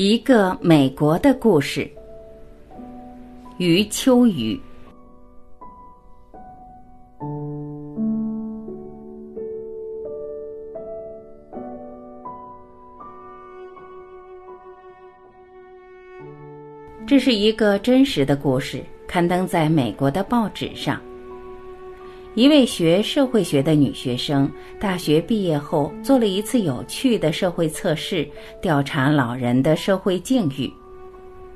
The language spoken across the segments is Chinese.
一个美国的故事。余秋雨。这是一个真实的故事，刊登在美国的报纸上。一位学社会学的女学生，大学毕业后做了一次有趣的社会测试，调查老人的社会境遇。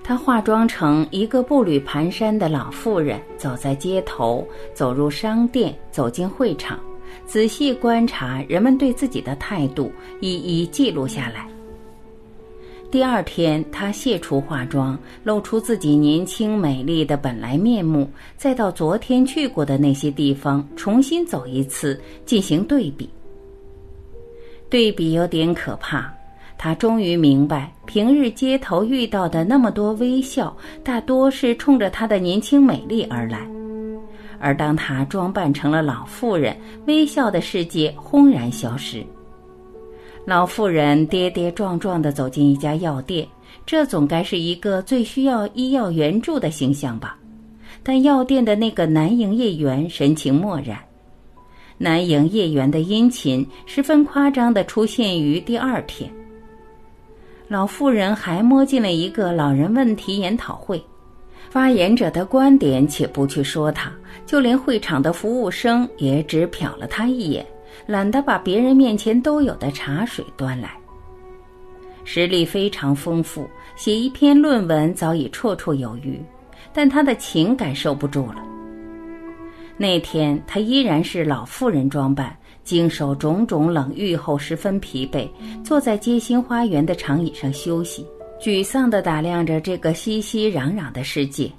她化妆成一个步履蹒跚的老妇人，走在街头，走入商店，走进会场，仔细观察人们对自己的态度，一一记录下来。第二天，她卸除化妆，露出自己年轻美丽的本来面目，再到昨天去过的那些地方重新走一次，进行对比。对比有点可怕。她终于明白，平日街头遇到的那么多微笑，大多是冲着她的年轻美丽而来；而当她装扮成了老妇人，微笑的世界轰然消失。老妇人跌跌撞撞地走进一家药店，这总该是一个最需要医药援助的形象吧？但药店的那个男营业员神情漠然。男营业员的殷勤十分夸张地出现于第二天。老妇人还摸进了一个老人问题研讨会，发言者的观点且不去说他，就连会场的服务生也只瞟了他一眼。懒得把别人面前都有的茶水端来，实力非常丰富，写一篇论文早已绰绰有余，但他的情感受不住了。那天他依然是老妇人装扮，经受种种冷遇后十分疲惫，坐在街心花园的长椅上休息，沮丧地打量着这个熙熙攘攘的世界。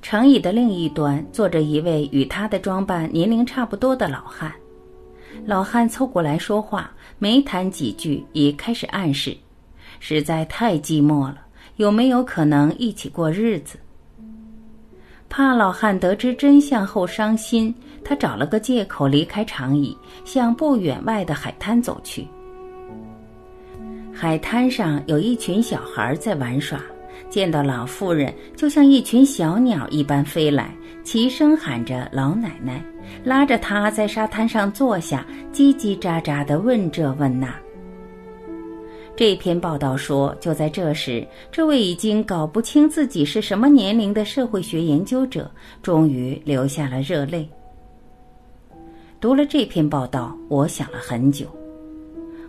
长椅的另一端坐着一位与他的装扮年龄差不多的老汉。老汉凑过来说话，没谈几句，已开始暗示：实在太寂寞了，有没有可能一起过日子？怕老汉得知真相后伤心，他找了个借口离开长椅，向不远外的海滩走去。海滩上有一群小孩在玩耍，见到老妇人，就像一群小鸟一般飞来，齐声喊着“老奶奶”。拉着他在沙滩上坐下，叽叽喳喳地问这问那。这篇报道说，就在这时，这位已经搞不清自己是什么年龄的社会学研究者，终于流下了热泪。读了这篇报道，我想了很久。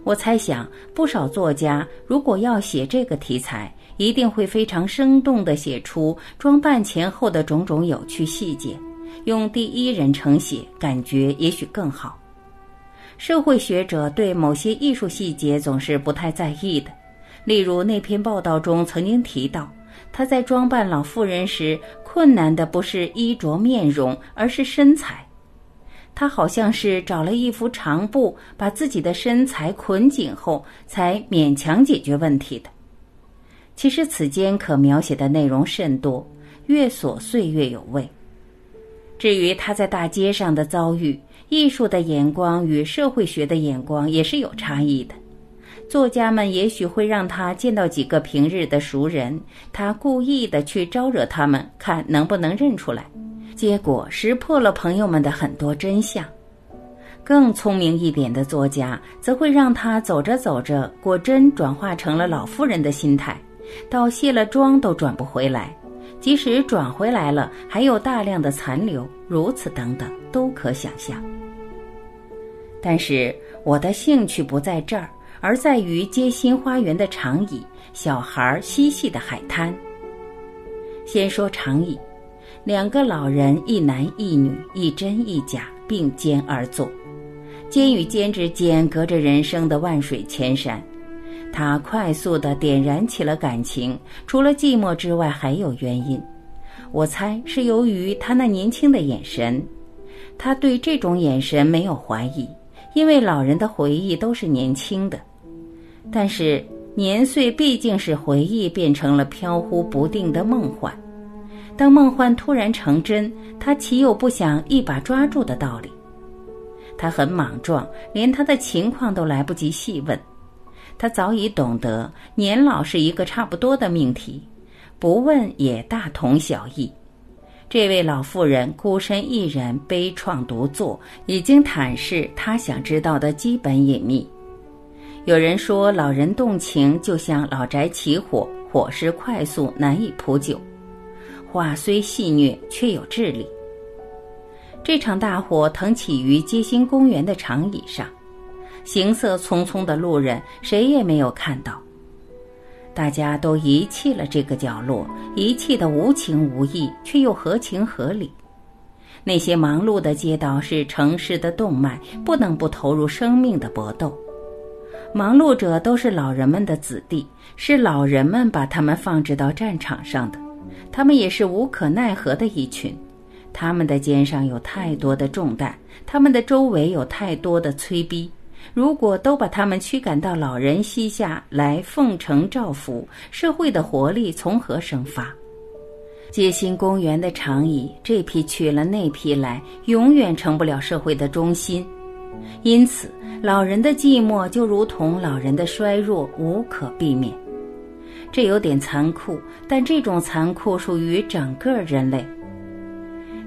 我猜想，不少作家如果要写这个题材，一定会非常生动地写出装扮前后的种种有趣细节。用第一人称写，感觉也许更好。社会学者对某些艺术细节总是不太在意的，例如那篇报道中曾经提到，他在装扮老妇人时，困难的不是衣着面容，而是身材。他好像是找了一幅长布，把自己的身材捆紧后，才勉强解决问题的。其实此间可描写的内容甚多，越琐碎越有味。至于他在大街上的遭遇，艺术的眼光与社会学的眼光也是有差异的。作家们也许会让他见到几个平日的熟人，他故意的去招惹他们，看能不能认出来，结果识破了朋友们的很多真相。更聪明一点的作家，则会让他走着走着，果真转化成了老妇人的心态，到卸了妆都转不回来。即使转回来了，还有大量的残留，如此等等都可想象。但是我的兴趣不在这儿，而在于街心花园的长椅、小孩嬉戏的海滩。先说长椅，两个老人，一男一女，一真一假，并肩而坐，肩与肩之间隔着人生的万水千山。他快速地点燃起了感情，除了寂寞之外，还有原因。我猜是由于他那年轻的眼神。他对这种眼神没有怀疑，因为老人的回忆都是年轻的。但是年岁毕竟是回忆变成了飘忽不定的梦幻。当梦幻突然成真，他岂有不想一把抓住的道理？他很莽撞，连他的情况都来不及细问。他早已懂得年老是一个差不多的命题，不问也大同小异。这位老妇人孤身一人悲怆独坐，已经坦示她想知道的基本隐秘。有人说，老人动情就像老宅起火，火势快速，难以扑救。话虽戏谑，却有智理。这场大火腾起于街心公园的长椅上，行色匆匆的路人谁也没有看到。大家都遗弃了这个角落，遗弃的无情无义，却又合情合理。那些忙碌的街道是城市的动脉，不能不投入生命的搏斗。忙碌者都是老人们的子弟，是老人们把他们放置到战场上的，他们也是无可奈何的一群。他们的肩上有太多的重担，他们的周围有太多的催逼。如果都把他们驱赶到老人膝下来奉承照拂，社会的活力从何生发？街心公园的长椅，这批去了那批来，永远成不了社会的中心。因此，老人的寂寞就如同老人的衰弱，无可避免。这有点残酷，但这种残酷属于整个人类。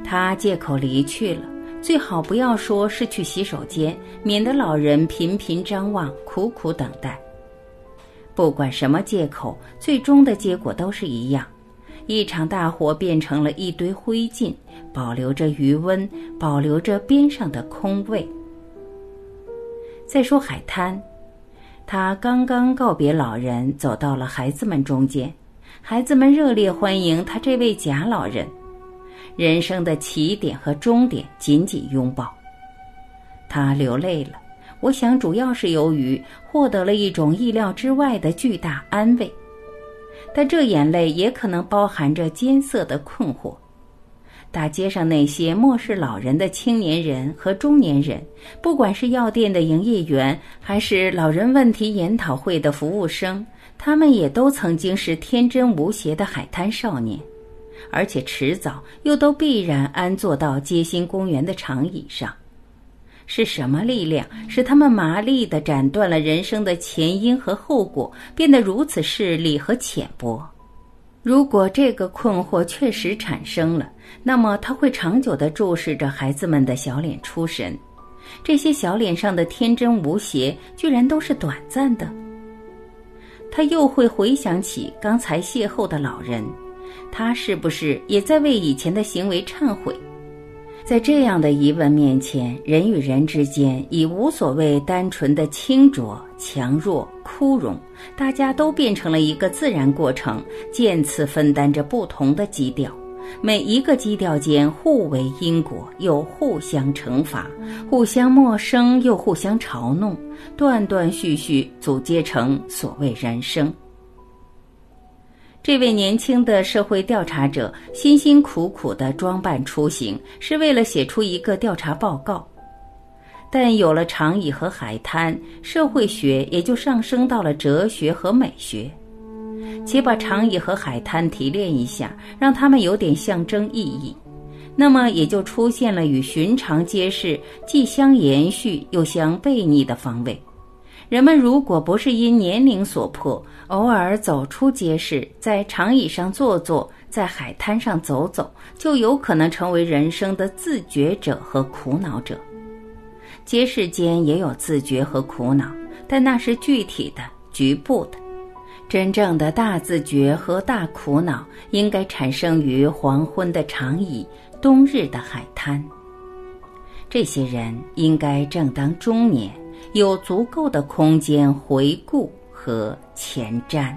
他借口离去了，最好不要说是去洗手间，免得老人频频张望，苦苦等待。不管什么借口，最终的结果都是一样：一场大火变成了一堆灰烬，保留着余温，保留着边上的空位。再说海滩，他刚刚告别老人，走到了孩子们中间，孩子们热烈欢迎他这位假老人。人生的起点和终点紧紧拥抱，他流泪了。我想，主要是由于获得了一种意料之外的巨大安慰，但这眼泪也可能包含着艰涩的困惑。大街上那些漠视老人的青年人和中年人，不管是药店的营业员，还是老人问题研讨会的服务生，他们也都曾经是天真无邪的海滩少年。而且迟早又都必然安坐到街心公园的长椅上，是什么力量使他们麻利地斩断了人生的前因和后果，变得如此势利和浅薄？如果这个困惑确实产生了，那么他会长久地注视着孩子们的小脸出神，这些小脸上的天真无邪，居然都是短暂的。他又会回想起刚才邂逅的老人。他是不是也在为以前的行为忏悔？在这样的疑问面前，人与人之间已无所谓单纯的清浊、强弱、枯荣，大家都变成了一个自然过程，渐次分担着不同的基调。每一个基调间互为因果，又互相惩罚，互相陌生又互相嘲弄，断断续续组接成所谓人生。这位年轻的社会调查者辛辛苦苦的装扮出行，是为了写出一个调查报告。但有了长椅和海滩，社会学也就上升到了哲学和美学。且把长椅和海滩提炼一下，让它们有点象征意义，那么也就出现了与寻常街市既相延续又相背逆的方位。人们如果不是因年龄所迫，偶尔走出街市，在长椅上坐坐，在海滩上走走，就有可能成为人生的自觉者和苦恼者。街市间也有自觉和苦恼，但那是具体的、局部的。真正的大自觉和大苦恼，应该产生于黄昏的长椅、冬日的海滩。这些人应该正当中年。有足够的空间回顾和前瞻。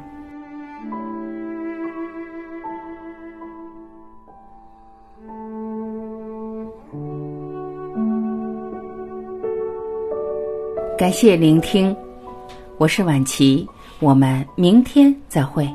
感谢聆听，我是晚琪，我们明天再会。